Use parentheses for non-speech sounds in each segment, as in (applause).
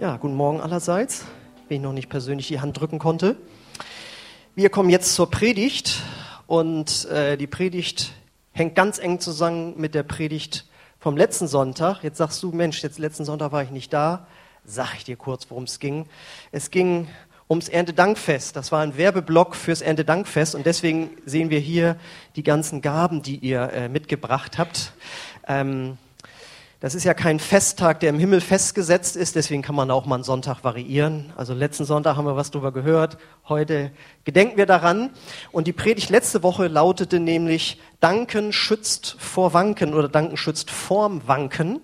Ja, guten Morgen allerseits, wenn ich noch nicht persönlich die Hand drücken konnte. Wir kommen jetzt zur Predigt und äh, die Predigt hängt ganz eng zusammen mit der Predigt vom letzten Sonntag. Jetzt sagst du, Mensch, jetzt letzten Sonntag war ich nicht da. Sag ich dir kurz, worum es ging. Es ging ums Erntedankfest. Das war ein Werbeblock fürs Erntedankfest und deswegen sehen wir hier die ganzen Gaben, die ihr äh, mitgebracht habt. Ähm, das ist ja kein Festtag, der im Himmel festgesetzt ist, deswegen kann man auch mal einen Sonntag variieren. Also letzten Sonntag haben wir was drüber gehört, heute gedenken wir daran. Und die Predigt letzte Woche lautete nämlich, Danken schützt vor Wanken oder Danken schützt vorm Wanken.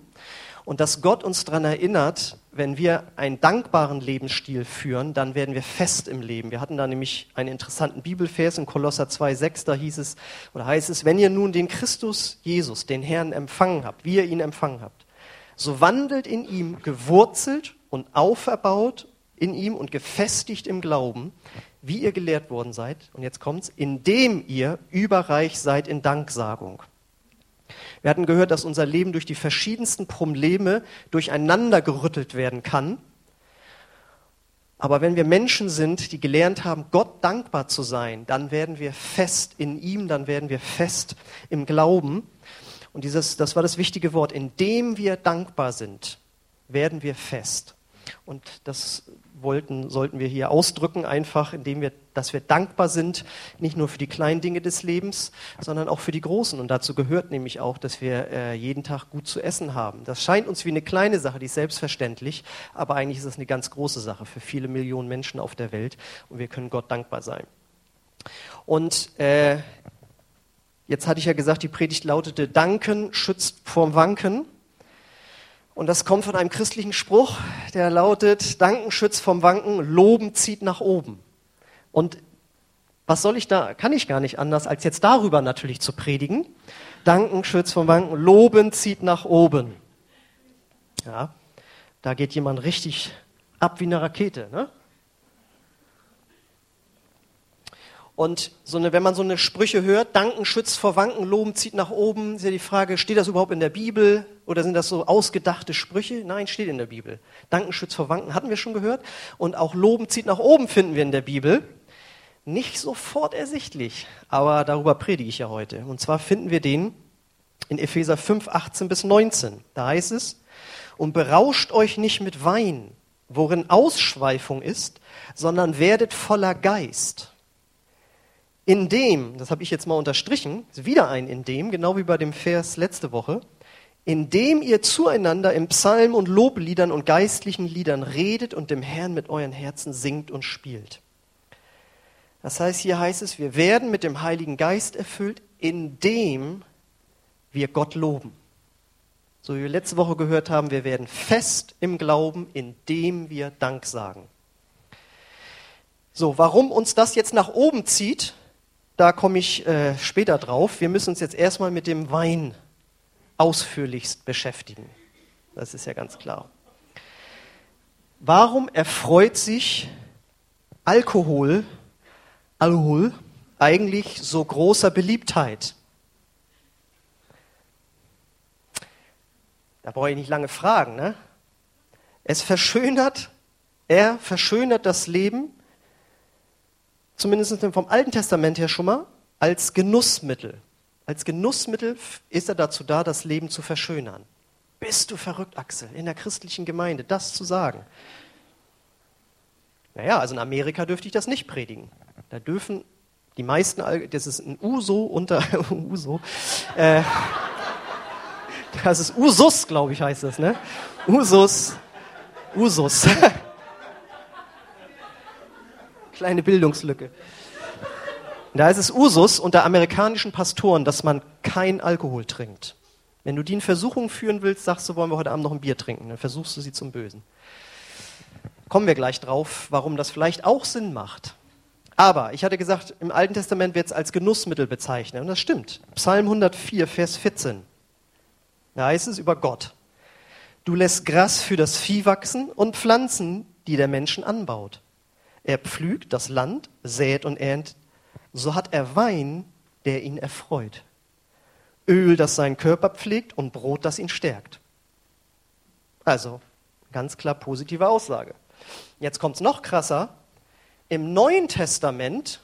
Und dass Gott uns daran erinnert, wenn wir einen dankbaren Lebensstil führen, dann werden wir fest im Leben. Wir hatten da nämlich einen interessanten Bibelvers in Kolosser 2,6, da hieß es, oder heißt es, wenn ihr nun den Christus Jesus, den Herrn, empfangen habt, wie ihr ihn empfangen habt, so wandelt in ihm gewurzelt und auferbaut in ihm und gefestigt im Glauben, wie ihr gelehrt worden seid, und jetzt kommt's, indem ihr überreich seid in Danksagung. Wir hatten gehört, dass unser Leben durch die verschiedensten Probleme durcheinander gerüttelt werden kann. Aber wenn wir Menschen sind, die gelernt haben, Gott dankbar zu sein, dann werden wir fest in ihm, dann werden wir fest im Glauben. Und dieses, das war das wichtige Wort, indem wir dankbar sind, werden wir fest. Und das wollten, sollten wir hier ausdrücken, einfach indem wir, dass wir dankbar sind, nicht nur für die kleinen Dinge des Lebens, sondern auch für die großen. Und dazu gehört nämlich auch, dass wir äh, jeden Tag gut zu essen haben. Das scheint uns wie eine kleine Sache, die ist selbstverständlich, aber eigentlich ist es eine ganz große Sache für viele Millionen Menschen auf der Welt und wir können Gott dankbar sein. Und äh, jetzt hatte ich ja gesagt, die Predigt lautete, Danken schützt vorm Wanken. Und das kommt von einem christlichen Spruch, der lautet, Danken schützt vom Wanken, Loben zieht nach oben. Und was soll ich da, kann ich gar nicht anders, als jetzt darüber natürlich zu predigen. Danken schützt vom Wanken, Loben zieht nach oben. Ja, da geht jemand richtig ab wie eine Rakete. Ne? Und so eine, wenn man so eine Sprüche hört, Danken schützt vor Wanken, Loben zieht nach oben, ist ja die Frage, steht das überhaupt in der Bibel oder sind das so ausgedachte Sprüche? Nein, steht in der Bibel. Danken schützt vor Wanken hatten wir schon gehört. Und auch Loben zieht nach oben finden wir in der Bibel. Nicht sofort ersichtlich, aber darüber predige ich ja heute. Und zwar finden wir den in Epheser 5, 18 bis 19. Da heißt es, und berauscht euch nicht mit Wein, worin Ausschweifung ist, sondern werdet voller Geist in dem, das habe ich jetzt mal unterstrichen, ist wieder ein in dem, genau wie bei dem Vers letzte Woche, in dem ihr zueinander im Psalm und Lobliedern und geistlichen Liedern redet und dem Herrn mit euren Herzen singt und spielt. Das heißt, hier heißt es, wir werden mit dem Heiligen Geist erfüllt, indem wir Gott loben. So wie wir letzte Woche gehört haben, wir werden fest im Glauben, indem wir Dank sagen. So, warum uns das jetzt nach oben zieht, da komme ich äh, später drauf. Wir müssen uns jetzt erstmal mit dem Wein ausführlichst beschäftigen. Das ist ja ganz klar. Warum erfreut sich Alkohol, Alkohol eigentlich so großer Beliebtheit? Da brauche ich nicht lange fragen. Ne? Es verschönert, er verschönert das Leben zumindest vom Alten Testament her schon mal, als Genussmittel. Als Genussmittel ist er dazu da, das Leben zu verschönern. Bist du verrückt, Axel, in der christlichen Gemeinde das zu sagen? Naja, also in Amerika dürfte ich das nicht predigen. Da dürfen die meisten, das ist ein Uso unter (laughs) Uso, äh, das ist Usus, glaube ich, heißt das, ne? Usus, Usus. (laughs) Kleine Bildungslücke. Da ist es Usus unter amerikanischen Pastoren, dass man kein Alkohol trinkt. Wenn du die in Versuchung führen willst, sagst du, wollen wir heute Abend noch ein Bier trinken. Dann versuchst du sie zum Bösen. Kommen wir gleich drauf, warum das vielleicht auch Sinn macht. Aber ich hatte gesagt, im Alten Testament wird es als Genussmittel bezeichnet. Und das stimmt. Psalm 104, Vers 14. Da heißt es über Gott. Du lässt Gras für das Vieh wachsen und Pflanzen, die der Menschen anbaut. Er pflügt das Land, sät und erntet. So hat er Wein, der ihn erfreut. Öl, das seinen Körper pflegt und Brot, das ihn stärkt. Also, Ganz klar positive Aussage. Jetzt kommt es noch krasser. Im Neuen Testament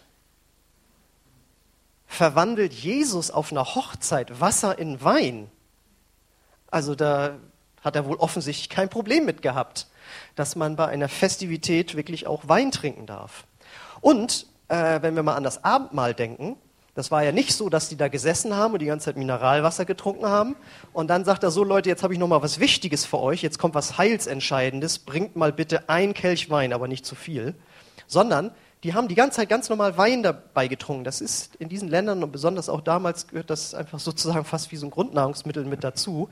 verwandelt Jesus auf einer Hochzeit Wasser in Wein. Also da hat er wohl offensichtlich kein Problem mit gehabt, dass man bei einer Festivität wirklich auch Wein trinken darf. Und äh, wenn wir mal an das Abendmahl denken, das war ja nicht so, dass die da gesessen haben und die ganze Zeit Mineralwasser getrunken haben. Und dann sagt er so, Leute, jetzt habe ich noch mal was Wichtiges für euch. Jetzt kommt was Heilsentscheidendes. Bringt mal bitte ein Kelch Wein, aber nicht zu viel. Sondern die haben die ganze Zeit ganz normal Wein dabei getrunken. Das ist in diesen Ländern und besonders auch damals gehört das einfach sozusagen fast wie so ein Grundnahrungsmittel mit dazu.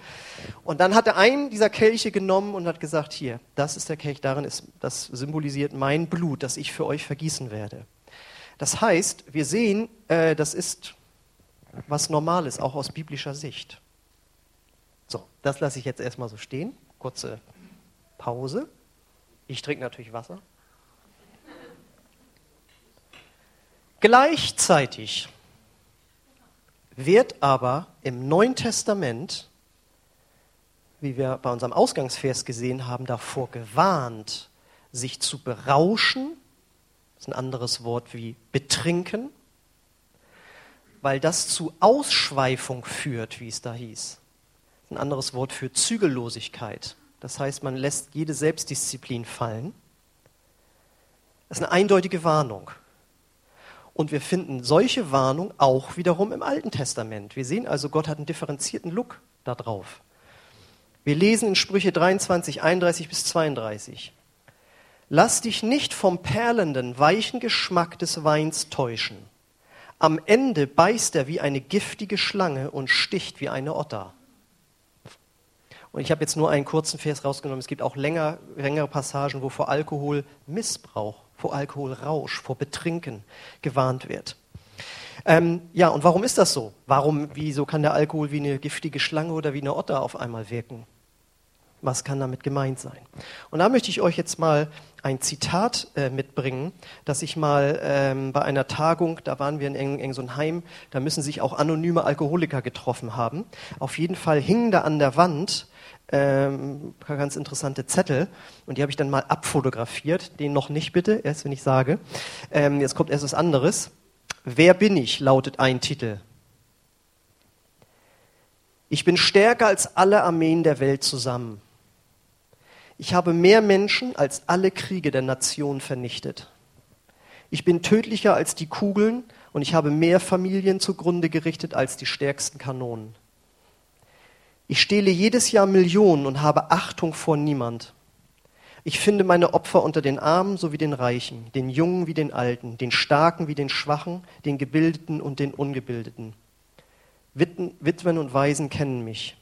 Und dann hat er einen dieser Kelche genommen und hat gesagt, hier, das ist der Kelch, darin ist, das symbolisiert mein Blut, das ich für euch vergießen werde. Das heißt, wir sehen, äh, das ist was Normales, auch aus biblischer Sicht. So, das lasse ich jetzt erstmal so stehen. Kurze Pause. Ich trinke natürlich Wasser. Gleichzeitig wird aber im Neuen Testament, wie wir bei unserem Ausgangsvers gesehen haben, davor gewarnt, sich zu berauschen das ist ein anderes Wort wie betrinken, weil das zu Ausschweifung führt, wie es da hieß. Ein anderes Wort für Zügellosigkeit. Das heißt, man lässt jede Selbstdisziplin fallen. Das ist eine eindeutige Warnung. Und wir finden solche Warnung auch wiederum im Alten Testament. Wir sehen also, Gott hat einen differenzierten Look darauf. Wir lesen in Sprüche 23, 31 bis 32. Lass dich nicht vom perlenden, weichen Geschmack des Weins täuschen. Am Ende beißt er wie eine giftige Schlange und sticht wie eine Otter. Und ich habe jetzt nur einen kurzen Vers rausgenommen. Es gibt auch länger, längere Passagen, wo vor Alkoholmissbrauch, vor Alkoholrausch, vor Betrinken gewarnt wird. Ähm, ja, und warum ist das so? Warum, wieso kann der Alkohol wie eine giftige Schlange oder wie eine Otter auf einmal wirken? Was kann damit gemeint sein? Und da möchte ich euch jetzt mal ein Zitat äh, mitbringen, das ich mal ähm, bei einer Tagung, da waren wir in Eng so Heim, da müssen sich auch anonyme Alkoholiker getroffen haben. Auf jeden Fall hingen da an der Wand ähm, ganz interessante Zettel und die habe ich dann mal abfotografiert. Den noch nicht bitte, erst wenn ich sage. Ähm, jetzt kommt erst was anderes. Wer bin ich? lautet ein Titel. Ich bin stärker als alle Armeen der Welt zusammen. Ich habe mehr Menschen als alle Kriege der Nation vernichtet. Ich bin tödlicher als die Kugeln und ich habe mehr Familien zugrunde gerichtet als die stärksten Kanonen. Ich stehle jedes Jahr Millionen und habe Achtung vor niemand. Ich finde meine Opfer unter den Armen sowie den Reichen, den Jungen wie den Alten, den Starken wie den Schwachen, den Gebildeten und den Ungebildeten. Witwen und Waisen kennen mich.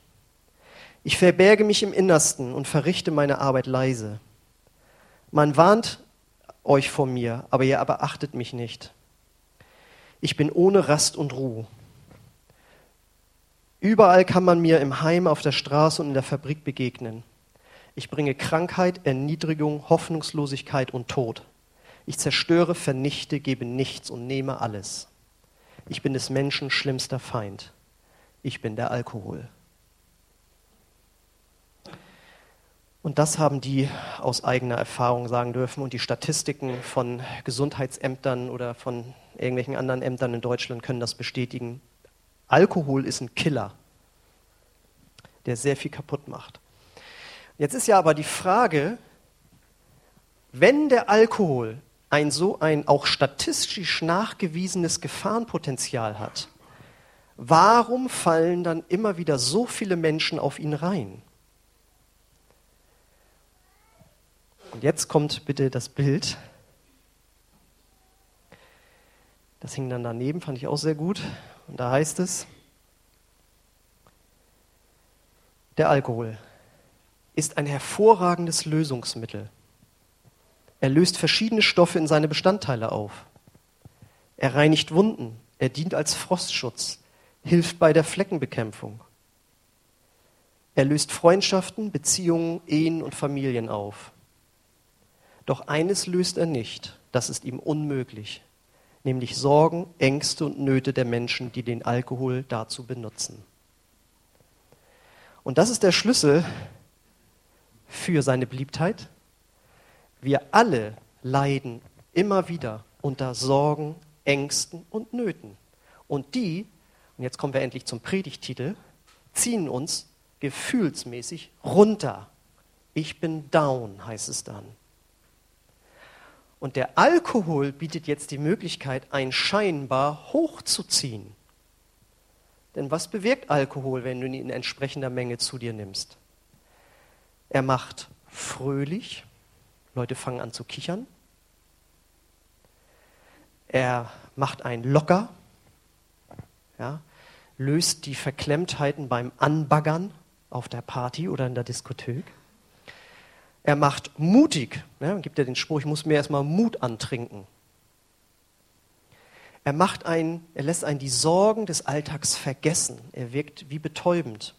Ich verberge mich im Innersten und verrichte meine Arbeit leise. Man warnt euch vor mir, aber ihr aber achtet mich nicht. Ich bin ohne Rast und Ruhe. Überall kann man mir im Heim, auf der Straße und in der Fabrik begegnen. Ich bringe Krankheit, Erniedrigung, Hoffnungslosigkeit und Tod. Ich zerstöre, vernichte, gebe nichts und nehme alles. Ich bin des Menschen schlimmster Feind. Ich bin der Alkohol. Und das haben die aus eigener Erfahrung sagen dürfen. Und die Statistiken von Gesundheitsämtern oder von irgendwelchen anderen Ämtern in Deutschland können das bestätigen. Alkohol ist ein Killer, der sehr viel kaputt macht. Jetzt ist ja aber die Frage, wenn der Alkohol ein so ein auch statistisch nachgewiesenes Gefahrenpotenzial hat, warum fallen dann immer wieder so viele Menschen auf ihn rein? Und jetzt kommt bitte das Bild. Das hing dann daneben, fand ich auch sehr gut. Und da heißt es, der Alkohol ist ein hervorragendes Lösungsmittel. Er löst verschiedene Stoffe in seine Bestandteile auf. Er reinigt Wunden, er dient als Frostschutz, hilft bei der Fleckenbekämpfung. Er löst Freundschaften, Beziehungen, Ehen und Familien auf. Doch eines löst er nicht, das ist ihm unmöglich, nämlich Sorgen, Ängste und Nöte der Menschen, die den Alkohol dazu benutzen. Und das ist der Schlüssel für seine Beliebtheit. Wir alle leiden immer wieder unter Sorgen, Ängsten und Nöten. Und die, und jetzt kommen wir endlich zum Predigtitel, ziehen uns gefühlsmäßig runter. Ich bin down, heißt es dann. Und der Alkohol bietet jetzt die Möglichkeit, ein scheinbar hochzuziehen. Denn was bewirkt Alkohol, wenn du ihn in entsprechender Menge zu dir nimmst? Er macht fröhlich, Leute fangen an zu kichern. Er macht einen locker, ja, löst die Verklemmtheiten beim Anbaggern auf der Party oder in der Diskothek. Er macht mutig, ne, gibt ja den Spruch, ich muss mir erstmal Mut antrinken. Er macht einen, er lässt einen die Sorgen des Alltags vergessen. Er wirkt wie betäubend.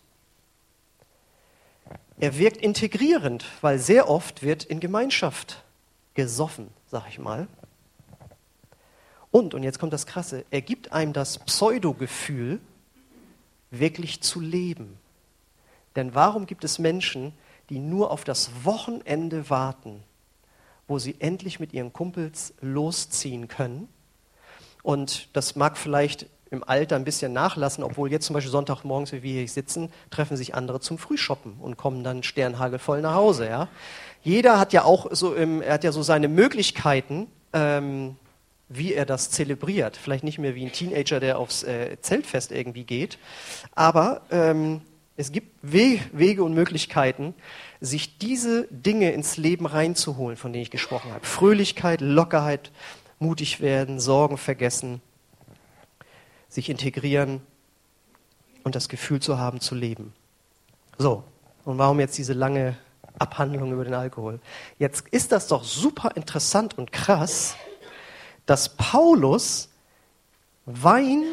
Er wirkt integrierend, weil sehr oft wird in Gemeinschaft gesoffen, sag ich mal. Und, und jetzt kommt das Krasse, er gibt einem das Pseudo-Gefühl, wirklich zu leben. Denn warum gibt es Menschen, die nur auf das Wochenende warten, wo sie endlich mit ihren Kumpels losziehen können? Und das mag vielleicht im Alter ein bisschen nachlassen, obwohl jetzt zum Beispiel Sonntagmorgens, wie wir hier sitzen, treffen sich andere zum Frühshoppen und kommen dann sternhagelvoll nach Hause. Ja? Jeder hat ja auch so, im, er hat ja so seine Möglichkeiten, ähm, wie er das zelebriert. Vielleicht nicht mehr wie ein Teenager, der aufs äh, Zeltfest irgendwie geht, aber ähm, es gibt We Wege und Möglichkeiten, sich diese Dinge ins Leben reinzuholen, von denen ich gesprochen habe. Fröhlichkeit, Lockerheit, mutig werden, Sorgen vergessen, sich integrieren und das Gefühl zu haben, zu leben. So, und warum jetzt diese lange Abhandlung über den Alkohol? Jetzt ist das doch super interessant und krass, dass Paulus Wein,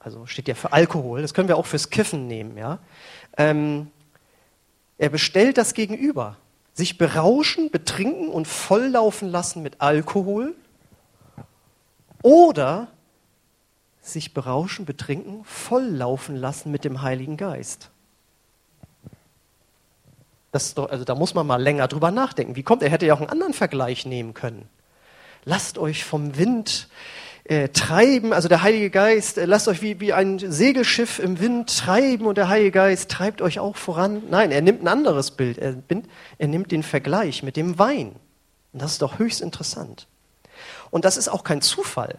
also steht ja für Alkohol, das können wir auch fürs Kiffen nehmen, ja, ähm, er bestellt das Gegenüber. Sich berauschen, betrinken und volllaufen lassen mit Alkohol oder sich berauschen, betrinken, volllaufen lassen mit dem Heiligen Geist. Doch, also da muss man mal länger drüber nachdenken. Wie kommt, er hätte ja auch einen anderen Vergleich nehmen können. Lasst euch vom Wind äh, treiben, also der Heilige Geist, äh, lasst euch wie, wie ein Segelschiff im Wind treiben und der Heilige Geist treibt euch auch voran. Nein, er nimmt ein anderes Bild. Er, er nimmt den Vergleich mit dem Wein. Und das ist doch höchst interessant. Und das ist auch kein Zufall.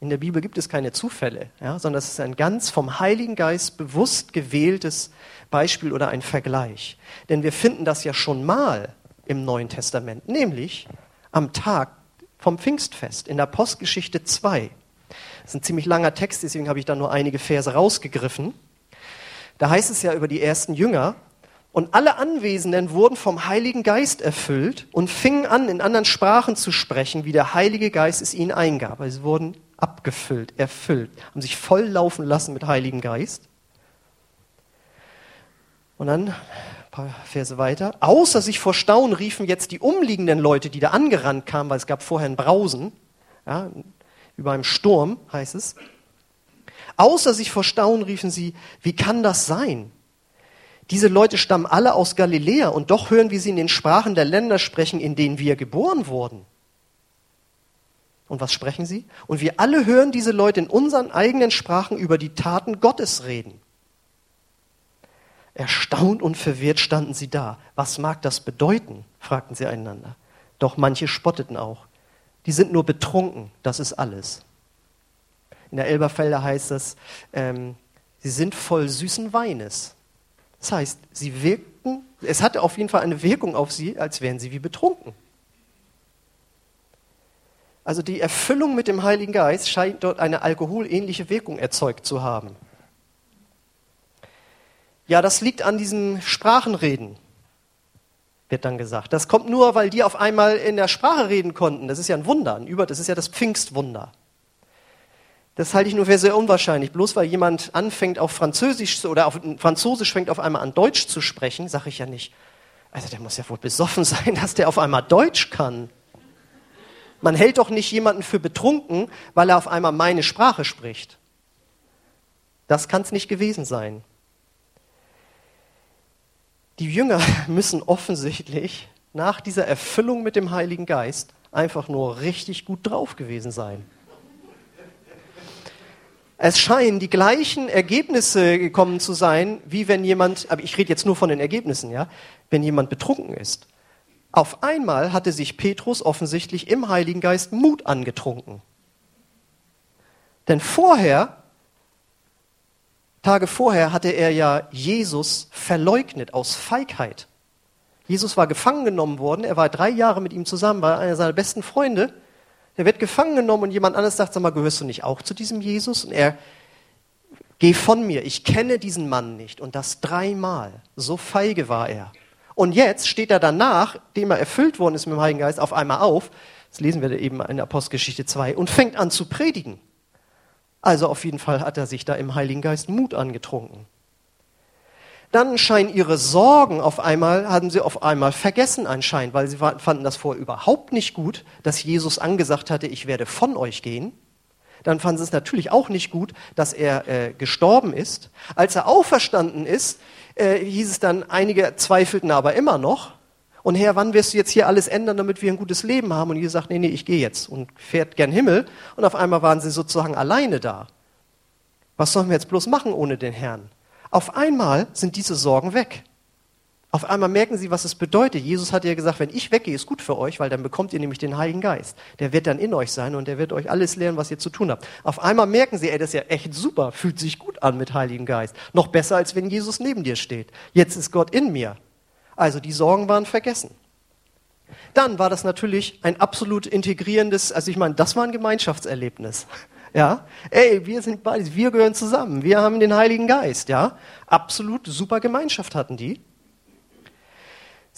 In der Bibel gibt es keine Zufälle, ja, sondern es ist ein ganz vom Heiligen Geist bewusst gewähltes Beispiel oder ein Vergleich. Denn wir finden das ja schon mal im Neuen Testament, nämlich am Tag vom Pfingstfest in der Postgeschichte 2. Das ist ein ziemlich langer Text, deswegen habe ich da nur einige Verse rausgegriffen. Da heißt es ja über die ersten Jünger, und alle Anwesenden wurden vom Heiligen Geist erfüllt und fingen an, in anderen Sprachen zu sprechen, wie der Heilige Geist es ihnen eingab. Also sie wurden abgefüllt, erfüllt, haben sich volllaufen lassen mit Heiligen Geist. Und dann, paar Verse weiter, außer sich vor Staunen riefen jetzt die umliegenden Leute, die da angerannt kamen, weil es gab vorher ein Brausen, ja, über einem Sturm heißt es. Außer sich vor Staunen riefen sie, wie kann das sein? Diese Leute stammen alle aus Galiläa und doch hören wir sie in den Sprachen der Länder sprechen, in denen wir geboren wurden. Und was sprechen sie? Und wir alle hören diese Leute in unseren eigenen Sprachen über die Taten Gottes reden. Erstaunt und verwirrt standen sie da. Was mag das bedeuten? fragten sie einander. Doch manche spotteten auch. Die sind nur betrunken, das ist alles. In der Elberfelder heißt es, ähm, sie sind voll süßen Weines. Das heißt, sie wirkten, es hatte auf jeden Fall eine Wirkung auf sie, als wären sie wie betrunken. Also die Erfüllung mit dem Heiligen Geist scheint dort eine alkoholähnliche Wirkung erzeugt zu haben. Ja, das liegt an diesem Sprachenreden, wird dann gesagt. Das kommt nur, weil die auf einmal in der Sprache reden konnten. Das ist ja ein Wunder, ein Über, das ist ja das Pfingstwunder. Das halte ich nur für sehr unwahrscheinlich. Bloß weil jemand anfängt auf Französisch oder auf Französisch fängt auf einmal an Deutsch zu sprechen, sage ich ja nicht. Also der muss ja wohl besoffen (laughs) sein, dass der auf einmal Deutsch kann. Man hält doch nicht jemanden für betrunken, weil er auf einmal meine Sprache spricht. Das kann es nicht gewesen sein. Die Jünger (laughs) müssen offensichtlich nach dieser Erfüllung mit dem Heiligen Geist einfach nur richtig gut drauf gewesen sein. Es scheinen die gleichen Ergebnisse gekommen zu sein, wie wenn jemand, aber ich rede jetzt nur von den Ergebnissen, ja, wenn jemand betrunken ist. Auf einmal hatte sich Petrus offensichtlich im Heiligen Geist Mut angetrunken. Denn vorher, Tage vorher, hatte er ja Jesus verleugnet aus Feigheit. Jesus war gefangen genommen worden, er war drei Jahre mit ihm zusammen, war einer seiner besten Freunde der wird gefangen genommen und jemand anderes sagt, sag mal, gehörst du nicht auch zu diesem Jesus? Und er, geh von mir, ich kenne diesen Mann nicht. Und das dreimal. So feige war er. Und jetzt steht er danach, dem er erfüllt worden ist mit dem Heiligen Geist, auf einmal auf, das lesen wir eben in Apostelgeschichte 2, und fängt an zu predigen. Also auf jeden Fall hat er sich da im Heiligen Geist Mut angetrunken. Dann scheinen ihre Sorgen auf einmal, hatten sie auf einmal vergessen anscheinend, weil sie fanden das vorher überhaupt nicht gut, dass Jesus angesagt hatte, ich werde von euch gehen. Dann fanden sie es natürlich auch nicht gut, dass er äh, gestorben ist. Als er auferstanden ist, äh, hieß es dann, einige zweifelten aber immer noch. Und Herr, wann wirst du jetzt hier alles ändern, damit wir ein gutes Leben haben? Und Jesus sagt, nee, nee, ich gehe jetzt und fährt gern Himmel. Und auf einmal waren sie sozusagen alleine da. Was sollen wir jetzt bloß machen ohne den Herrn? Auf einmal sind diese Sorgen weg. Auf einmal merken sie, was es bedeutet. Jesus hat ja gesagt, wenn ich weggehe, ist gut für euch, weil dann bekommt ihr nämlich den Heiligen Geist. Der wird dann in euch sein und der wird euch alles lernen, was ihr zu tun habt. Auf einmal merken sie, ey, das ist ja echt super, fühlt sich gut an mit Heiligen Geist. Noch besser, als wenn Jesus neben dir steht. Jetzt ist Gott in mir. Also die Sorgen waren vergessen. Dann war das natürlich ein absolut integrierendes, also ich meine, das war ein Gemeinschaftserlebnis. (laughs) Ja, ey, wir sind beides, wir gehören zusammen, wir haben den Heiligen Geist, ja. Absolut super Gemeinschaft hatten die.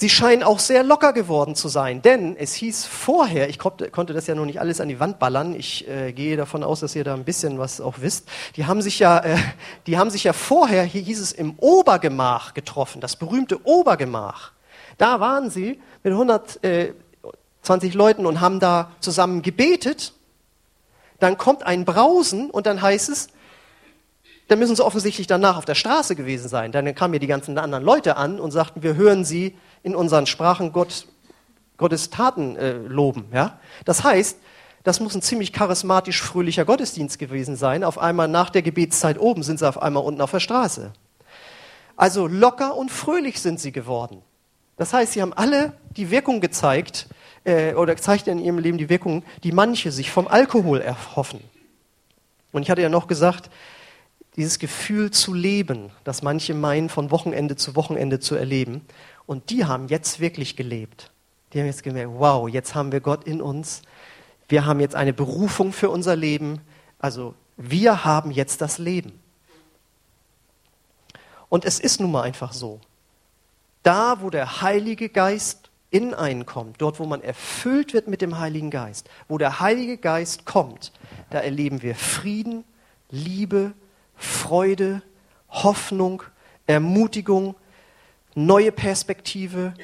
Sie scheinen auch sehr locker geworden zu sein, denn es hieß vorher, ich konnte das ja noch nicht alles an die Wand ballern, ich äh, gehe davon aus, dass ihr da ein bisschen was auch wisst. Die haben sich ja, äh, die haben sich ja vorher, hier hieß es im Obergemach getroffen, das berühmte Obergemach. Da waren sie mit 120 äh, Leuten und haben da zusammen gebetet dann kommt ein Brausen und dann heißt es, dann müssen sie offensichtlich danach auf der Straße gewesen sein. Dann kamen mir die ganzen anderen Leute an und sagten, wir hören sie in unseren Sprachen Gott, Gottes Taten äh, loben. Ja? Das heißt, das muss ein ziemlich charismatisch fröhlicher Gottesdienst gewesen sein. Auf einmal nach der Gebetszeit oben sind sie auf einmal unten auf der Straße. Also locker und fröhlich sind sie geworden. Das heißt, sie haben alle die Wirkung gezeigt, äh, oder zeigt in ihrem Leben die Wirkung, die manche sich vom Alkohol erhoffen. Und ich hatte ja noch gesagt, dieses Gefühl zu leben, das manche meinen, von Wochenende zu Wochenende zu erleben. Und die haben jetzt wirklich gelebt. Die haben jetzt gemerkt, wow, jetzt haben wir Gott in uns. Wir haben jetzt eine Berufung für unser Leben. Also wir haben jetzt das Leben. Und es ist nun mal einfach so. Da, wo der Heilige Geist in einen kommt, dort wo man erfüllt wird mit dem Heiligen Geist, wo der Heilige Geist kommt, da erleben wir Frieden, Liebe, Freude, Hoffnung, Ermutigung, neue Perspektive.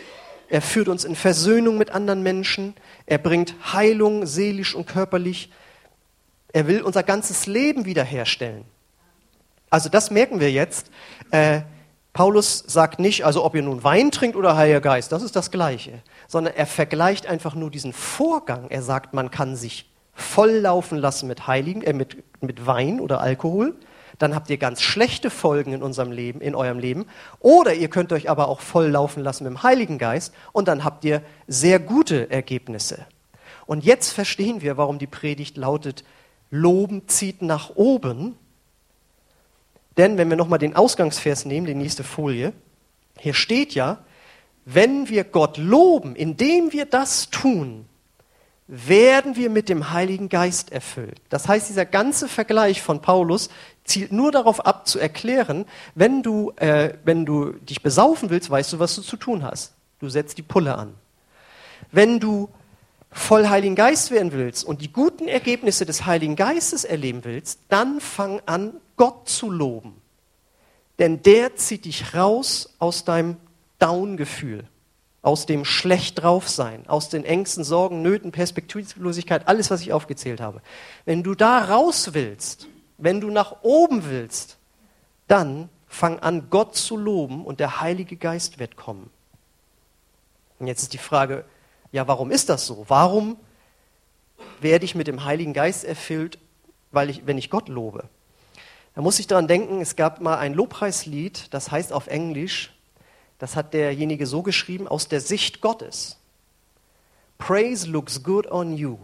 Er führt uns in Versöhnung mit anderen Menschen. Er bringt Heilung seelisch und körperlich. Er will unser ganzes Leben wiederherstellen. Also das merken wir jetzt. Äh, Paulus sagt nicht, also ob ihr nun Wein trinkt oder Heiliger Geist, das ist das Gleiche, sondern er vergleicht einfach nur diesen Vorgang. Er sagt, man kann sich volllaufen lassen mit Heiligen, äh, mit, mit Wein oder Alkohol. Dann habt ihr ganz schlechte Folgen in unserem Leben, in eurem Leben. Oder ihr könnt euch aber auch volllaufen lassen mit dem Heiligen Geist und dann habt ihr sehr gute Ergebnisse. Und jetzt verstehen wir, warum die Predigt lautet, Loben zieht nach oben denn wenn wir nochmal den Ausgangsvers nehmen, die nächste Folie, hier steht ja, wenn wir Gott loben, indem wir das tun, werden wir mit dem Heiligen Geist erfüllt. Das heißt, dieser ganze Vergleich von Paulus zielt nur darauf ab, zu erklären, wenn du, äh, wenn du dich besaufen willst, weißt du, was du zu tun hast. Du setzt die Pulle an. Wenn du voll Heiligen Geist werden willst und die guten Ergebnisse des Heiligen Geistes erleben willst, dann fang an, Gott zu loben. Denn der zieht dich raus aus deinem Down-Gefühl, aus dem schlecht drauf sein, aus den Ängsten, Sorgen, Nöten, Perspektivlosigkeit, alles, was ich aufgezählt habe. Wenn du da raus willst, wenn du nach oben willst, dann fang an, Gott zu loben und der Heilige Geist wird kommen. Und jetzt ist die Frage, ja, warum ist das so? Warum werde ich mit dem Heiligen Geist erfüllt, weil ich, wenn ich Gott lobe? Da muss ich daran denken, es gab mal ein Lobpreislied, das heißt auf Englisch, das hat derjenige so geschrieben, aus der Sicht Gottes. Praise looks good on you.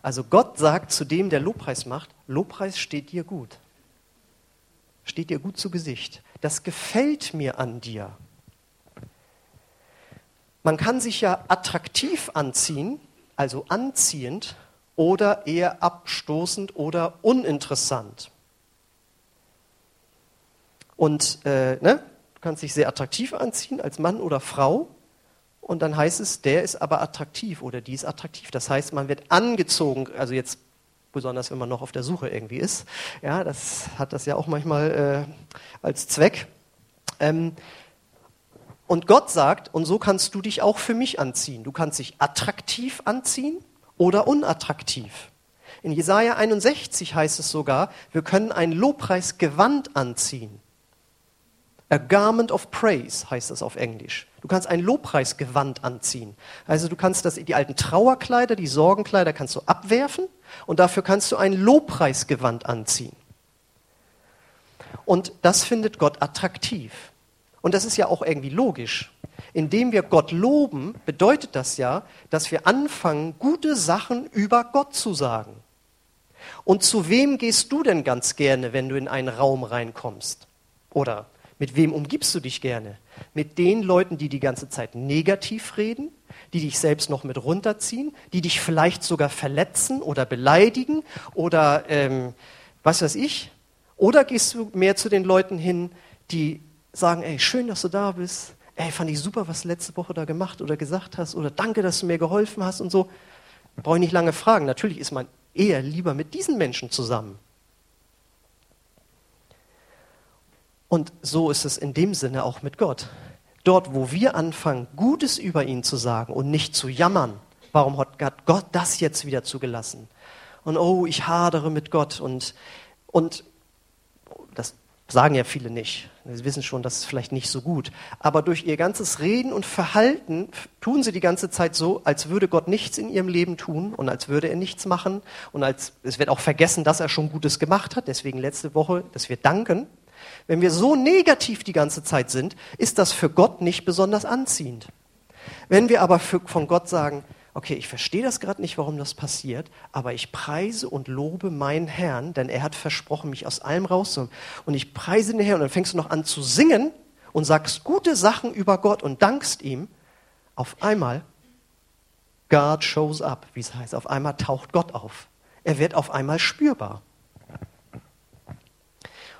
Also Gott sagt zu dem, der Lobpreis macht, Lobpreis steht dir gut. Steht dir gut zu Gesicht. Das gefällt mir an dir. Man kann sich ja attraktiv anziehen, also anziehend, oder eher abstoßend oder uninteressant. Und äh, ne, du kannst dich sehr attraktiv anziehen als Mann oder Frau. Und dann heißt es, der ist aber attraktiv oder die ist attraktiv. Das heißt, man wird angezogen, also jetzt besonders wenn man noch auf der Suche irgendwie ist. Ja, das hat das ja auch manchmal äh, als Zweck. Ähm, und Gott sagt, und so kannst du dich auch für mich anziehen. Du kannst dich attraktiv anziehen oder unattraktiv. In Jesaja 61 heißt es sogar, wir können ein Lobpreisgewand anziehen. A garment of praise heißt das auf Englisch. Du kannst ein Lobpreisgewand anziehen. Also du kannst das, die alten Trauerkleider, die Sorgenkleider kannst du abwerfen und dafür kannst du ein Lobpreisgewand anziehen. Und das findet Gott attraktiv. Und das ist ja auch irgendwie logisch. Indem wir Gott loben, bedeutet das ja, dass wir anfangen, gute Sachen über Gott zu sagen. Und zu wem gehst du denn ganz gerne, wenn du in einen Raum reinkommst? Oder mit wem umgibst du dich gerne? Mit den Leuten, die die ganze Zeit negativ reden, die dich selbst noch mit runterziehen, die dich vielleicht sogar verletzen oder beleidigen oder ähm, was weiß ich? Oder gehst du mehr zu den Leuten hin, die sagen, ey, schön, dass du da bist. Ey, fand ich super, was du letzte Woche da gemacht oder gesagt hast. Oder danke, dass du mir geholfen hast und so. Brauche ich nicht lange fragen. Natürlich ist man eher lieber mit diesen Menschen zusammen. Und so ist es in dem Sinne auch mit Gott. Dort, wo wir anfangen, Gutes über ihn zu sagen und nicht zu jammern, warum hat Gott das jetzt wieder zugelassen? Und oh, ich hadere mit Gott und, und das sagen ja viele nicht. Sie wissen schon, das ist vielleicht nicht so gut. Aber durch ihr ganzes Reden und Verhalten tun sie die ganze Zeit so, als würde Gott nichts in ihrem Leben tun und als würde er nichts machen und als es wird auch vergessen, dass er schon Gutes gemacht hat. Deswegen letzte Woche, dass wir danken. Wenn wir so negativ die ganze Zeit sind, ist das für Gott nicht besonders anziehend. Wenn wir aber für, von Gott sagen, okay, ich verstehe das gerade nicht, warum das passiert, aber ich preise und lobe meinen Herrn, denn er hat versprochen, mich aus allem rauszuholen. Und ich preise den Herrn und dann fängst du noch an zu singen und sagst gute Sachen über Gott und dankst ihm. Auf einmal, God shows up, wie es heißt. Auf einmal taucht Gott auf. Er wird auf einmal spürbar.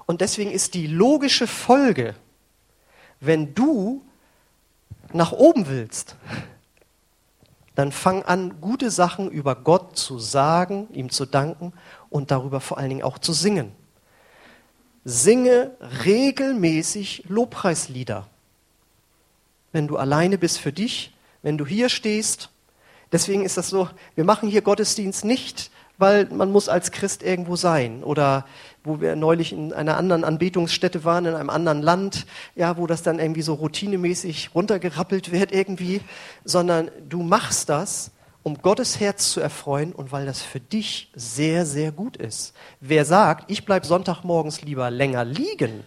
Und deswegen ist die logische Folge, wenn du nach oben willst, dann fang an, gute Sachen über Gott zu sagen, ihm zu danken und darüber vor allen Dingen auch zu singen. Singe regelmäßig Lobpreislieder. Wenn du alleine bist für dich, wenn du hier stehst. Deswegen ist das so, wir machen hier Gottesdienst nicht, weil man muss als Christ irgendwo sein. Oder wo wir neulich in einer anderen Anbetungsstätte waren, in einem anderen Land, ja, wo das dann irgendwie so routinemäßig runtergerappelt wird irgendwie, sondern du machst das, um Gottes Herz zu erfreuen und weil das für dich sehr, sehr gut ist. Wer sagt, ich bleibe Sonntagmorgens lieber länger liegen,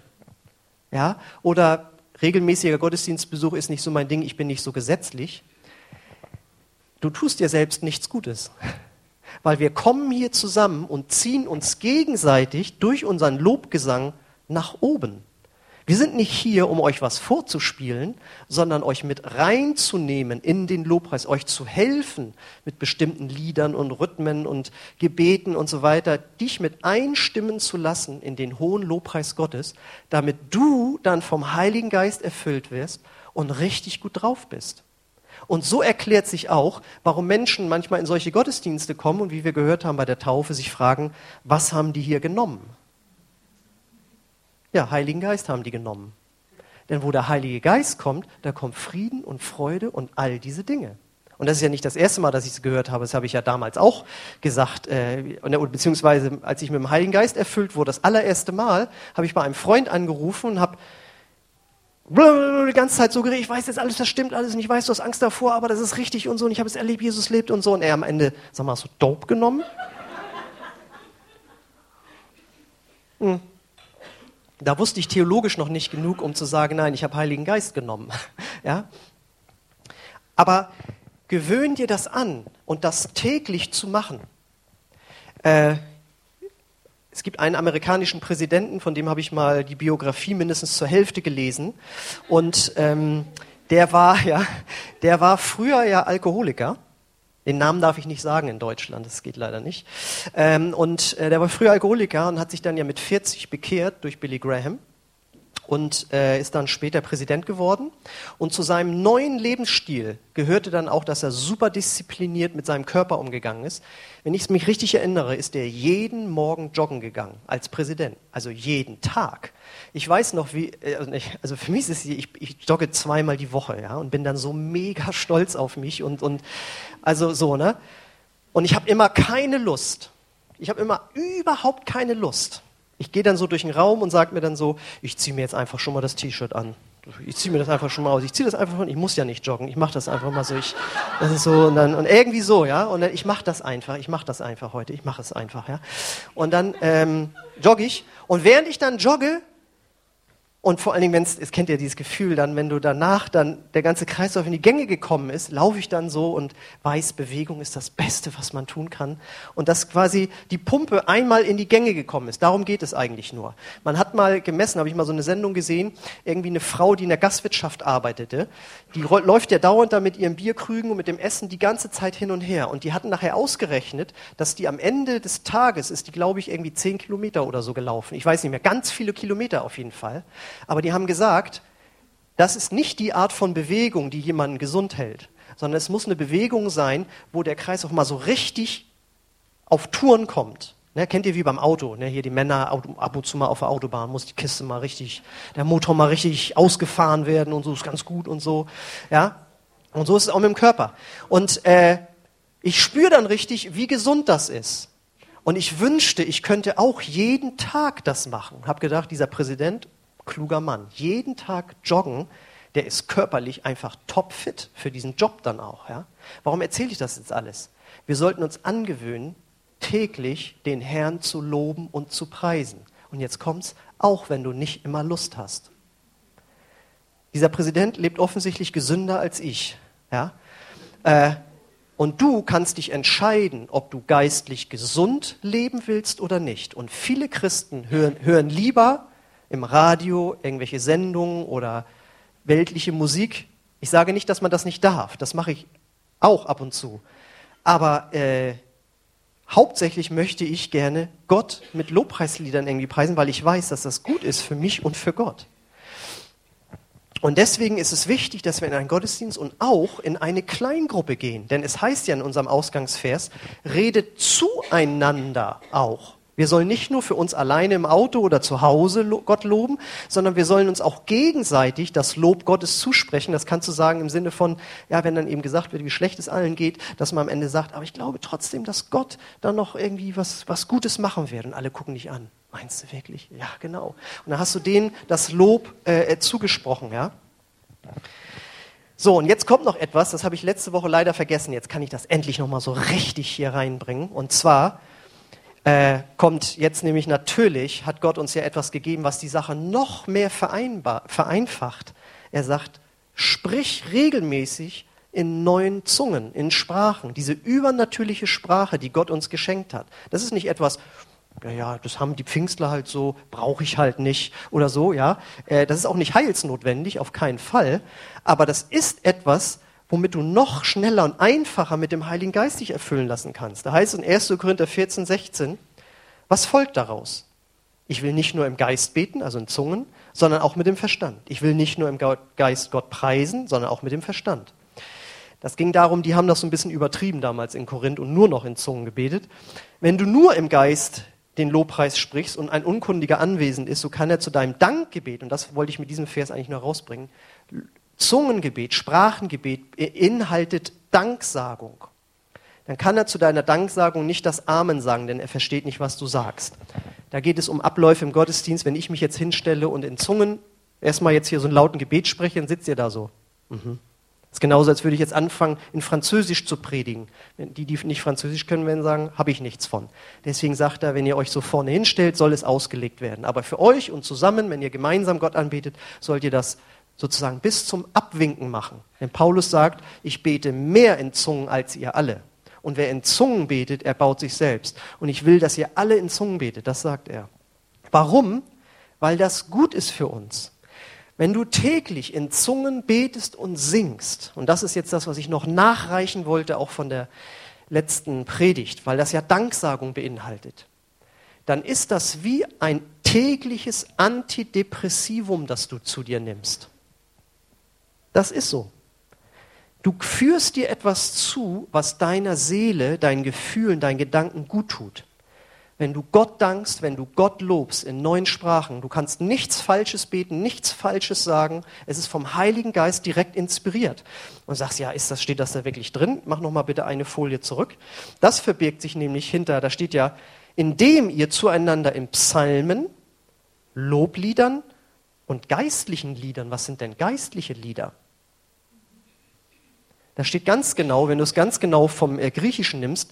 ja, oder regelmäßiger Gottesdienstbesuch ist nicht so mein Ding, ich bin nicht so gesetzlich, du tust dir selbst nichts Gutes weil wir kommen hier zusammen und ziehen uns gegenseitig durch unseren Lobgesang nach oben. Wir sind nicht hier, um euch was vorzuspielen, sondern euch mit reinzunehmen in den Lobpreis, euch zu helfen mit bestimmten Liedern und Rhythmen und Gebeten und so weiter, dich mit einstimmen zu lassen in den hohen Lobpreis Gottes, damit du dann vom Heiligen Geist erfüllt wirst und richtig gut drauf bist. Und so erklärt sich auch, warum Menschen manchmal in solche Gottesdienste kommen und wie wir gehört haben bei der Taufe, sich fragen, was haben die hier genommen? Ja, Heiligen Geist haben die genommen. Denn wo der Heilige Geist kommt, da kommt Frieden und Freude und all diese Dinge. Und das ist ja nicht das erste Mal, dass ich es gehört habe. Das habe ich ja damals auch gesagt. Äh, beziehungsweise, als ich mit dem Heiligen Geist erfüllt wurde, das allererste Mal, habe ich bei einem Freund angerufen und habe die ganze Zeit so geredet, ich weiß jetzt alles, das stimmt alles und ich weiß, du hast Angst davor, aber das ist richtig und so und ich habe es erlebt, Jesus lebt und so. Und er am Ende, sag mal, so Dope genommen? Hm. Da wusste ich theologisch noch nicht genug, um zu sagen, nein, ich habe Heiligen Geist genommen. (laughs) ja? Aber gewöhn dir das an und das täglich zu machen. Äh, es gibt einen amerikanischen Präsidenten, von dem habe ich mal die Biografie mindestens zur Hälfte gelesen. Und ähm, der war (laughs) ja, der war früher ja Alkoholiker. Den Namen darf ich nicht sagen in Deutschland, das geht leider nicht. Ähm, und äh, der war früher Alkoholiker und hat sich dann ja mit 40 bekehrt durch Billy Graham und äh, ist dann später Präsident geworden. Und zu seinem neuen Lebensstil gehörte dann auch, dass er super diszipliniert mit seinem Körper umgegangen ist. Wenn ich es mich richtig erinnere, ist er jeden Morgen joggen gegangen als Präsident, also jeden Tag. Ich weiß noch, wie, äh, also, also für mich ist es, ich, ich jogge zweimal die Woche, ja, und bin dann so mega stolz auf mich und, und also so, ne? Und ich habe immer keine Lust. Ich habe immer überhaupt keine Lust ich gehe dann so durch den Raum und sage mir dann so, ich ziehe mir jetzt einfach schon mal das T-Shirt an. Ich ziehe mir das einfach schon mal aus. Ich ziehe das einfach von, ich muss ja nicht joggen. Ich mache das einfach mal so. Ich, das ist so und dann und irgendwie so, ja. Und dann, ich mache das einfach. Ich mache das einfach heute. Ich mache es einfach, ja. Und dann ähm, jogge ich und während ich dann jogge, und vor allen Dingen, wenn es, kennt ja dieses Gefühl, dann, wenn du danach dann der ganze Kreislauf in die Gänge gekommen ist, laufe ich dann so und weiß, Bewegung ist das Beste, was man tun kann. Und dass quasi die Pumpe einmal in die Gänge gekommen ist. Darum geht es eigentlich nur. Man hat mal gemessen, habe ich mal so eine Sendung gesehen, irgendwie eine Frau, die in der Gastwirtschaft arbeitete, die läuft ja dauernd da mit ihren Bierkrügen und mit dem Essen die ganze Zeit hin und her. Und die hatten nachher ausgerechnet, dass die am Ende des Tages ist die, glaube ich, irgendwie zehn Kilometer oder so gelaufen. Ich weiß nicht mehr, ganz viele Kilometer auf jeden Fall. Aber die haben gesagt, das ist nicht die Art von Bewegung, die jemanden gesund hält, sondern es muss eine Bewegung sein, wo der Kreis auch mal so richtig auf Touren kommt. Ne, kennt ihr wie beim Auto? Ne, hier die Männer ab und zu mal auf der Autobahn muss die Kiste mal richtig, der Motor mal richtig ausgefahren werden und so ist ganz gut und so. Ja, und so ist es auch mit dem Körper. Und äh, ich spüre dann richtig, wie gesund das ist. Und ich wünschte, ich könnte auch jeden Tag das machen. Hab gedacht, dieser Präsident kluger Mann. Jeden Tag joggen, der ist körperlich einfach topfit für diesen Job dann auch. Ja? Warum erzähle ich das jetzt alles? Wir sollten uns angewöhnen, täglich den Herrn zu loben und zu preisen. Und jetzt kommt's, auch wenn du nicht immer Lust hast. Dieser Präsident lebt offensichtlich gesünder als ich. Ja? Äh, und du kannst dich entscheiden, ob du geistlich gesund leben willst oder nicht. Und viele Christen hören, hören lieber im Radio irgendwelche Sendungen oder weltliche Musik. Ich sage nicht, dass man das nicht darf. Das mache ich auch ab und zu. Aber äh, hauptsächlich möchte ich gerne Gott mit Lobpreisliedern irgendwie preisen, weil ich weiß, dass das gut ist für mich und für Gott. Und deswegen ist es wichtig, dass wir in einen Gottesdienst und auch in eine Kleingruppe gehen. Denn es heißt ja in unserem Ausgangsvers, redet zueinander auch. Wir sollen nicht nur für uns alleine im Auto oder zu Hause Gott loben, sondern wir sollen uns auch gegenseitig das Lob Gottes zusprechen. Das kannst du sagen im Sinne von, ja, wenn dann eben gesagt wird, wie schlecht es allen geht, dass man am Ende sagt, aber ich glaube trotzdem, dass Gott dann noch irgendwie was, was Gutes machen wird. Und alle gucken dich an. Meinst du wirklich? Ja, genau. Und dann hast du denen das Lob äh, äh zugesprochen, ja. So, und jetzt kommt noch etwas, das habe ich letzte Woche leider vergessen. Jetzt kann ich das endlich nochmal so richtig hier reinbringen. Und zwar, äh, kommt jetzt nämlich natürlich, hat Gott uns ja etwas gegeben, was die Sache noch mehr vereinfacht. Er sagt, sprich regelmäßig in neuen Zungen, in Sprachen, diese übernatürliche Sprache, die Gott uns geschenkt hat. Das ist nicht etwas, ja, ja, das haben die Pfingstler halt so, brauche ich halt nicht oder so, ja. Äh, das ist auch nicht heilsnotwendig, auf keinen Fall. Aber das ist etwas, womit du noch schneller und einfacher mit dem Heiligen Geist dich erfüllen lassen kannst. Da heißt es in 1. Korinther 14, 16, was folgt daraus? Ich will nicht nur im Geist beten, also in Zungen, sondern auch mit dem Verstand. Ich will nicht nur im Geist Gott preisen, sondern auch mit dem Verstand. Das ging darum, die haben das so ein bisschen übertrieben damals in Korinth und nur noch in Zungen gebetet. Wenn du nur im Geist den Lobpreis sprichst und ein Unkundiger anwesend ist, so kann er zu deinem Dankgebet, und das wollte ich mit diesem Vers eigentlich nur rausbringen, Zungengebet, Sprachengebet beinhaltet Danksagung, dann kann er zu deiner Danksagung nicht das Amen sagen, denn er versteht nicht, was du sagst. Da geht es um Abläufe im Gottesdienst. Wenn ich mich jetzt hinstelle und in Zungen erstmal jetzt hier so einen lauten Gebet spreche, dann sitzt ihr da so. Mhm. Das ist genauso, als würde ich jetzt anfangen, in Französisch zu predigen. Die, die nicht Französisch können, werden sagen, habe ich nichts von. Deswegen sagt er, wenn ihr euch so vorne hinstellt, soll es ausgelegt werden. Aber für euch und zusammen, wenn ihr gemeinsam Gott anbetet, sollt ihr das sozusagen bis zum Abwinken machen. Denn Paulus sagt, ich bete mehr in Zungen als ihr alle. Und wer in Zungen betet, er baut sich selbst. Und ich will, dass ihr alle in Zungen betet, das sagt er. Warum? Weil das gut ist für uns. Wenn du täglich in Zungen betest und singst, und das ist jetzt das, was ich noch nachreichen wollte, auch von der letzten Predigt, weil das ja Danksagung beinhaltet, dann ist das wie ein tägliches Antidepressivum, das du zu dir nimmst. Das ist so. Du führst dir etwas zu, was deiner Seele, deinen Gefühlen, deinen Gedanken gut tut. Wenn du Gott dankst, wenn du Gott lobst in neuen Sprachen, du kannst nichts Falsches beten, nichts Falsches sagen. Es ist vom Heiligen Geist direkt inspiriert. Und sagst, ja, ist das, steht das da wirklich drin? Mach noch mal bitte eine Folie zurück. Das verbirgt sich nämlich hinter, da steht ja, indem ihr zueinander in Psalmen, Lobliedern und geistlichen Liedern, was sind denn geistliche Lieder? Da steht ganz genau, wenn du es ganz genau vom äh, Griechischen nimmst,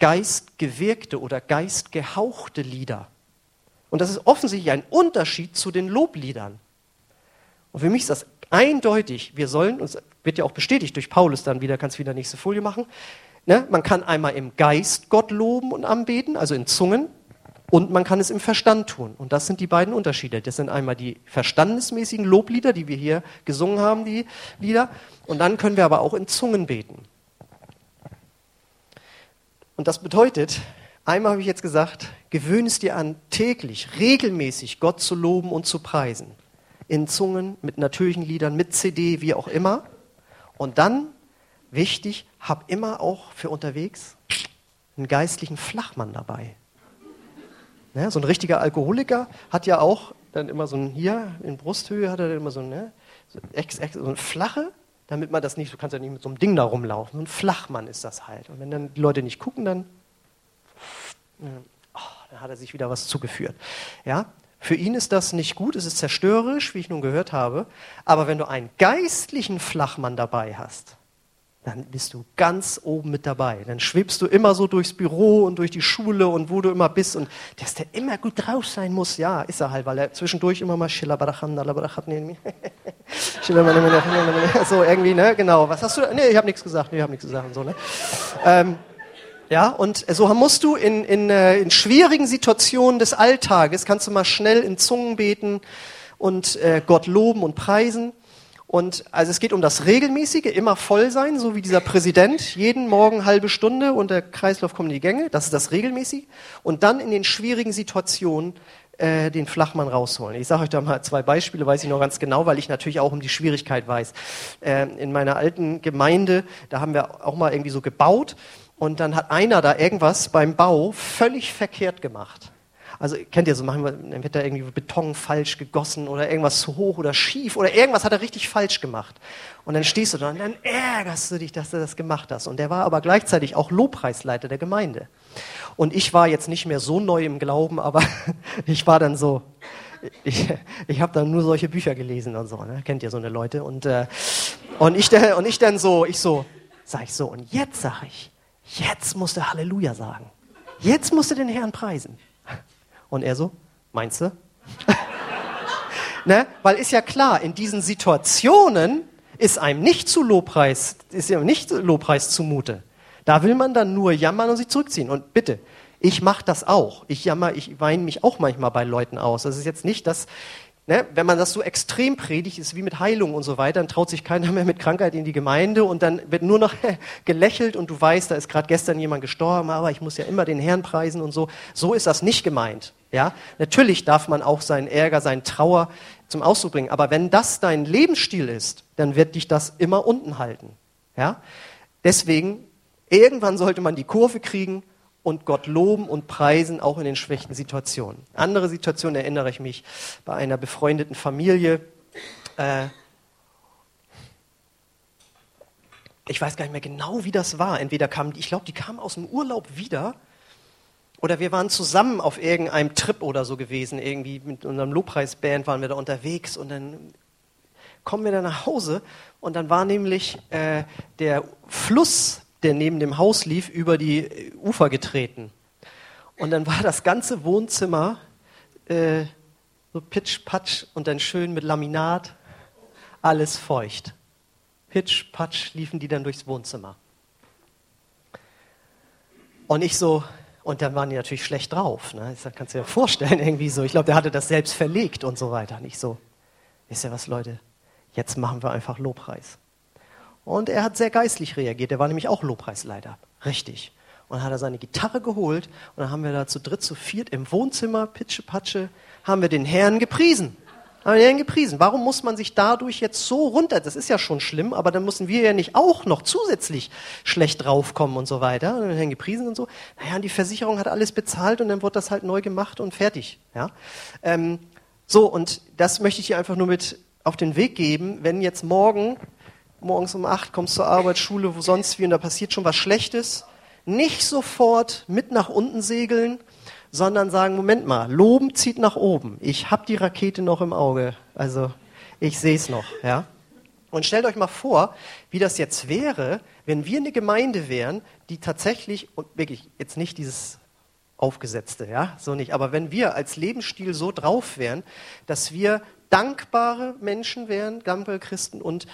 geistgewirkte oder geistgehauchte Lieder. Und das ist offensichtlich ein Unterschied zu den Lobliedern. Und für mich ist das eindeutig. Wir sollen, uns wird ja auch bestätigt durch Paulus dann wieder, kannst wieder nächste Folie machen. Ne? Man kann einmal im Geist Gott loben und anbeten, also in Zungen, und man kann es im Verstand tun. Und das sind die beiden Unterschiede. Das sind einmal die verstandesmäßigen Loblieder, die wir hier gesungen haben, die Lieder. Und dann können wir aber auch in Zungen beten. Und das bedeutet, einmal habe ich jetzt gesagt, gewöhne es dir an, täglich, regelmäßig Gott zu loben und zu preisen. In Zungen, mit natürlichen Liedern, mit CD, wie auch immer. Und dann, wichtig, hab immer auch für unterwegs einen geistlichen Flachmann dabei. Ne? So ein richtiger Alkoholiker hat ja auch dann immer so ein, hier in Brusthöhe hat er dann immer so, ne, so, ex, so ein flache, damit man das nicht, du kannst ja nicht mit so einem Ding da rumlaufen. So ein Flachmann ist das halt. Und wenn dann die Leute nicht gucken, dann, oh, dann hat er sich wieder was zugeführt. Ja? Für ihn ist das nicht gut, es ist zerstörerisch, wie ich nun gehört habe. Aber wenn du einen geistlichen Flachmann dabei hast, dann bist du ganz oben mit dabei. Dann schwebst du immer so durchs Büro und durch die Schule und wo du immer bist und dass der immer gut drauf sein muss, ja, ist er halt, weil er zwischendurch immer mal so irgendwie, ne, genau. Was hast du? Nee, ich habe nichts gesagt, nee, ich habe nichts gesagt so, ne. Ähm, ja, und so musst du in, in, äh, in schwierigen Situationen des Alltages, kannst du mal schnell in Zungen beten und äh, Gott loben und preisen. Und also es geht um das regelmäßige, immer voll sein, so wie dieser Präsident, jeden Morgen halbe Stunde und der Kreislauf kommt in die Gänge, das ist das regelmäßig. Und dann in den schwierigen Situationen äh, den Flachmann rausholen. Ich sage euch da mal zwei Beispiele, weiß ich noch ganz genau, weil ich natürlich auch um die Schwierigkeit weiß. Äh, in meiner alten Gemeinde, da haben wir auch mal irgendwie so gebaut und dann hat einer da irgendwas beim Bau völlig verkehrt gemacht. Also kennt ihr so, machen wir, dann wird da irgendwie Beton falsch gegossen oder irgendwas zu hoch oder schief oder irgendwas hat er richtig falsch gemacht. Und dann stehst du da und dann ärgerst du dich, dass du das gemacht hast. Und der war aber gleichzeitig auch Lobpreisleiter der Gemeinde. Und ich war jetzt nicht mehr so neu im Glauben, aber (laughs) ich war dann so, ich, ich habe dann nur solche Bücher gelesen und so, ne? kennt ihr so eine Leute. Und, äh, und, ich, und ich dann so, ich so, sag ich so, und jetzt sag ich, jetzt musst du Halleluja sagen. Jetzt musst du den Herrn preisen. Und er so, meinst du? (laughs) ne? Weil ist ja klar, in diesen Situationen ist einem nicht zu Lobpreis, ist ihm nicht Lobpreis zumute. Da will man dann nur jammern und sich zurückziehen. Und bitte, ich mache das auch. Ich jammer, ich weine mich auch manchmal bei Leuten aus. Das ist jetzt nicht, dass Ne? Wenn man das so extrem predigt, ist wie mit Heilung und so weiter, dann traut sich keiner mehr mit Krankheit in die Gemeinde und dann wird nur noch (laughs) gelächelt und du weißt, da ist gerade gestern jemand gestorben, aber ich muss ja immer den Herrn preisen und so. So ist das nicht gemeint. Ja? Natürlich darf man auch seinen Ärger, seinen Trauer zum Ausdruck bringen, aber wenn das dein Lebensstil ist, dann wird dich das immer unten halten. Ja? Deswegen, irgendwann sollte man die Kurve kriegen und Gott loben und preisen, auch in den schwächten Situationen. Andere Situation erinnere ich mich bei einer befreundeten Familie. Äh, ich weiß gar nicht mehr genau, wie das war. Entweder kamen, ich glaube, die kamen aus dem Urlaub wieder oder wir waren zusammen auf irgendeinem Trip oder so gewesen. Irgendwie mit unserem Lobpreisband waren wir da unterwegs und dann kommen wir da nach Hause und dann war nämlich äh, der Fluss, der neben dem Haus lief, über die Ufer getreten. Und dann war das ganze Wohnzimmer äh, so pitsch-patsch und dann schön mit Laminat, alles feucht. Pitsch-patsch liefen die dann durchs Wohnzimmer. Und ich so, und dann waren die natürlich schlecht drauf. Ne? Das kannst du dir vorstellen, (laughs) irgendwie so. Ich glaube, der hatte das selbst verlegt und so weiter. Nicht so, ist ja was, Leute, jetzt machen wir einfach Lobpreis. Und er hat sehr geistlich reagiert. Er war nämlich auch Lobpreisleiter. Richtig. Und dann hat er seine Gitarre geholt und dann haben wir da zu dritt, zu viert im Wohnzimmer, Pitsche, Patsche, haben wir den Herrn gepriesen. Haben wir den Herrn gepriesen. Warum muss man sich dadurch jetzt so runter, das ist ja schon schlimm, aber dann müssen wir ja nicht auch noch zusätzlich schlecht draufkommen und so weiter. Und Herrn gepriesen und so. Naja, und die Versicherung hat alles bezahlt und dann wird das halt neu gemacht und fertig. Ja? Ähm, so, und das möchte ich dir einfach nur mit auf den Weg geben, wenn jetzt morgen, morgens um acht kommst zur Arbeit, Schule, wo sonst wie, und da passiert schon was Schlechtes, nicht sofort mit nach unten segeln, sondern sagen, Moment mal, Loben zieht nach oben. Ich habe die Rakete noch im Auge. Also ich sehe es noch. Ja? Und stellt euch mal vor, wie das jetzt wäre, wenn wir eine Gemeinde wären, die tatsächlich, und wirklich jetzt nicht dieses Aufgesetzte, ja, so nicht, aber wenn wir als Lebensstil so drauf wären, dass wir dankbare Menschen wären, Gampelchristen, und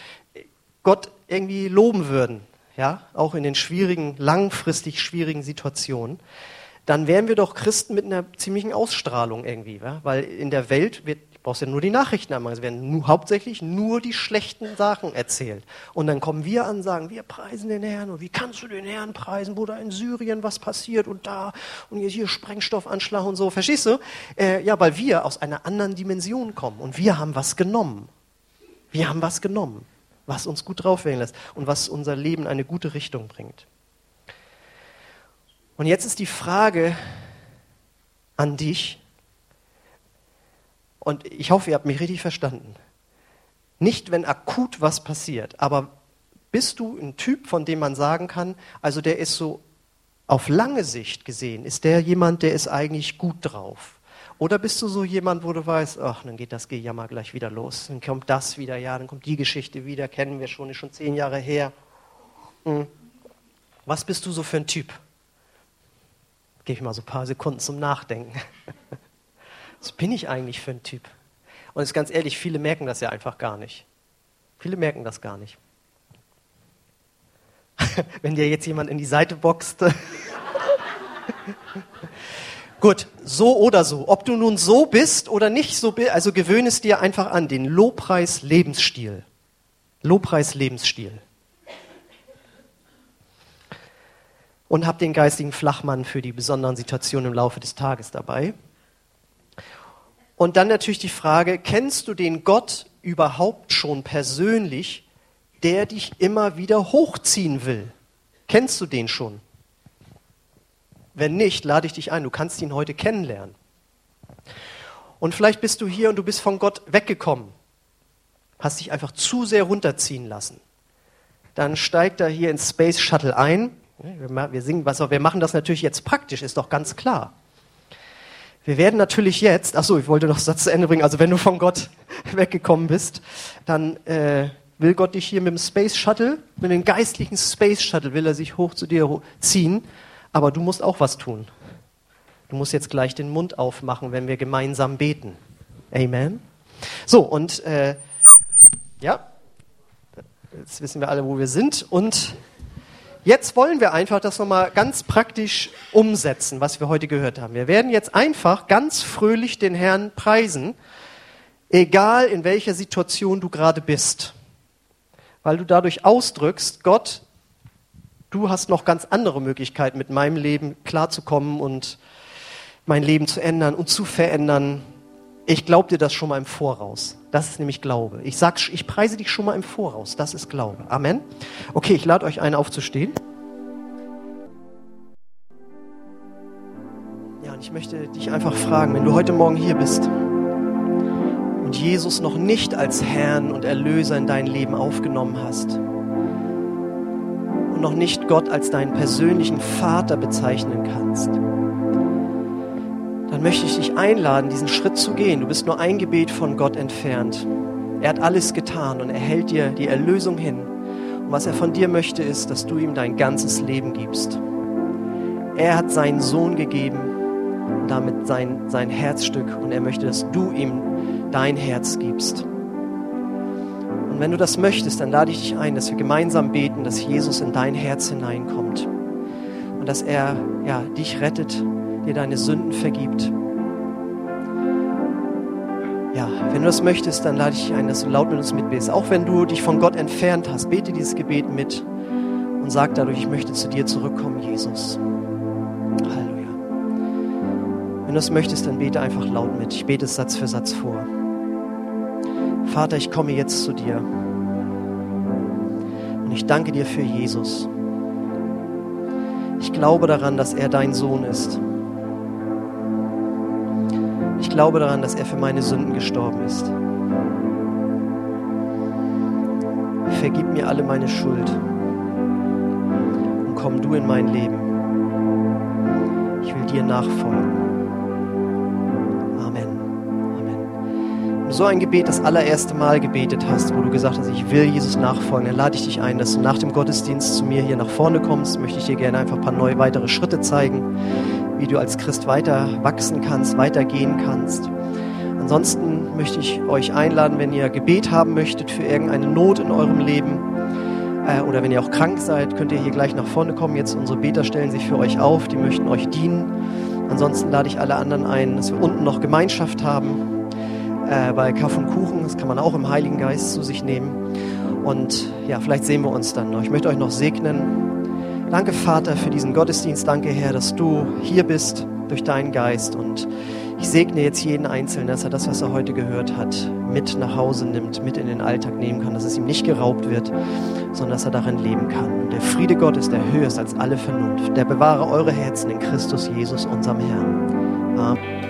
Gott irgendwie loben würden, ja, auch in den schwierigen, langfristig schwierigen Situationen, dann wären wir doch Christen mit einer ziemlichen Ausstrahlung irgendwie, ja? weil in der Welt wird, brauchst ja nur die Nachrichten anmachen, es werden nur, hauptsächlich nur die schlechten Sachen erzählt. Und dann kommen wir an und sagen, wir preisen den Herrn und wie kannst du den Herrn preisen, wo da in Syrien was passiert und da und jetzt hier Sprengstoffanschlag und so, verstehst du? Äh, ja, weil wir aus einer anderen Dimension kommen und wir haben was genommen. Wir haben was genommen was uns gut drauf wählen lässt und was unser Leben in eine gute Richtung bringt. Und jetzt ist die Frage an dich, und ich hoffe, ihr habt mich richtig verstanden. Nicht, wenn akut was passiert, aber bist du ein Typ, von dem man sagen kann, also der ist so auf lange Sicht gesehen, ist der jemand, der ist eigentlich gut drauf? Oder bist du so jemand, wo du weißt, ach, dann geht das Gejammer gleich wieder los, dann kommt das wieder, ja, dann kommt die Geschichte wieder, kennen wir schon, ist schon zehn Jahre her. Hm. Was bist du so für ein Typ? Gebe ich mal so ein paar Sekunden zum Nachdenken. (laughs) Was bin ich eigentlich für ein Typ? Und ist ganz ehrlich, viele merken das ja einfach gar nicht. Viele merken das gar nicht. (laughs) Wenn dir jetzt jemand in die Seite boxt. (laughs) Gut, so oder so. Ob du nun so bist oder nicht so bist, also gewöhne es dir einfach an, den Lobpreis-Lebensstil. Lobpreis-Lebensstil. Und hab den geistigen Flachmann für die besonderen Situationen im Laufe des Tages dabei. Und dann natürlich die Frage, kennst du den Gott überhaupt schon persönlich, der dich immer wieder hochziehen will? Kennst du den schon? Wenn nicht, lade ich dich ein. Du kannst ihn heute kennenlernen. Und vielleicht bist du hier und du bist von Gott weggekommen. Hast dich einfach zu sehr runterziehen lassen. Dann steigt er hier ins Space Shuttle ein. Wir, singen was, wir machen das natürlich jetzt praktisch, ist doch ganz klar. Wir werden natürlich jetzt, ach so, ich wollte noch einen Satz zu Ende bringen, also wenn du von Gott (laughs) weggekommen bist, dann äh, will Gott dich hier mit dem Space Shuttle, mit dem geistlichen Space Shuttle, will er sich hoch zu dir ziehen aber du musst auch was tun. Du musst jetzt gleich den Mund aufmachen, wenn wir gemeinsam beten. Amen. So, und äh, ja, jetzt wissen wir alle, wo wir sind. Und jetzt wollen wir einfach das nochmal ganz praktisch umsetzen, was wir heute gehört haben. Wir werden jetzt einfach ganz fröhlich den Herrn preisen, egal in welcher Situation du gerade bist. Weil du dadurch ausdrückst, Gott, du hast noch ganz andere Möglichkeiten, mit meinem Leben klarzukommen und mein Leben zu ändern und zu verändern. Ich glaube dir das schon mal im Voraus. Das ist nämlich Glaube. Ich sag, ich preise dich schon mal im Voraus. Das ist Glaube. Amen. Okay, ich lade euch ein, aufzustehen. Ja, und ich möchte dich einfach fragen, wenn du heute Morgen hier bist und Jesus noch nicht als Herrn und Erlöser in dein Leben aufgenommen hast, und noch nicht Gott als deinen persönlichen Vater bezeichnen kannst, möchte ich dich einladen, diesen Schritt zu gehen. Du bist nur ein Gebet von Gott entfernt. Er hat alles getan und er hält dir die Erlösung hin. Und was er von dir möchte, ist, dass du ihm dein ganzes Leben gibst. Er hat seinen Sohn gegeben damit sein, sein Herzstück und er möchte, dass du ihm dein Herz gibst. Und wenn du das möchtest, dann lade ich dich ein, dass wir gemeinsam beten, dass Jesus in dein Herz hineinkommt und dass er ja, dich rettet, dir deine Sünden vergibt. Wenn du das möchtest, dann lade ich dich ein, dass du laut mit uns mitbetest. Auch wenn du dich von Gott entfernt hast, bete dieses Gebet mit und sag dadurch, ich möchte zu dir zurückkommen, Jesus. Halleluja. Wenn du das möchtest, dann bete einfach laut mit. Ich bete es Satz für Satz vor. Vater, ich komme jetzt zu dir. Und ich danke dir für Jesus. Ich glaube daran, dass er dein Sohn ist. Ich glaube daran, dass er für meine Sünden gestorben ist. Vergib mir alle meine Schuld und komm du in mein Leben. Ich will dir nachfolgen. Amen. Amen. Wenn du so ein Gebet das allererste Mal gebetet hast, wo du gesagt hast, ich will Jesus nachfolgen, dann lade ich dich ein, dass du nach dem Gottesdienst zu mir hier nach vorne kommst. Möchte ich dir gerne einfach ein paar neue weitere Schritte zeigen wie du als Christ weiter wachsen kannst, weitergehen kannst. Ansonsten möchte ich euch einladen, wenn ihr Gebet haben möchtet für irgendeine Not in eurem Leben äh, oder wenn ihr auch krank seid, könnt ihr hier gleich nach vorne kommen. Jetzt unsere Beter stellen sich für euch auf, die möchten euch dienen. Ansonsten lade ich alle anderen ein, dass wir unten noch Gemeinschaft haben äh, bei Kaff und Kuchen. Das kann man auch im Heiligen Geist zu sich nehmen. Und ja, vielleicht sehen wir uns dann noch. Ich möchte euch noch segnen. Danke, Vater, für diesen Gottesdienst. Danke, Herr, dass du hier bist durch deinen Geist. Und ich segne jetzt jeden Einzelnen, dass er das, was er heute gehört hat, mit nach Hause nimmt, mit in den Alltag nehmen kann, dass es ihm nicht geraubt wird, sondern dass er darin leben kann. Und der Friede Gottes, der höher ist als alle Vernunft, der bewahre eure Herzen in Christus Jesus, unserem Herrn. Amen.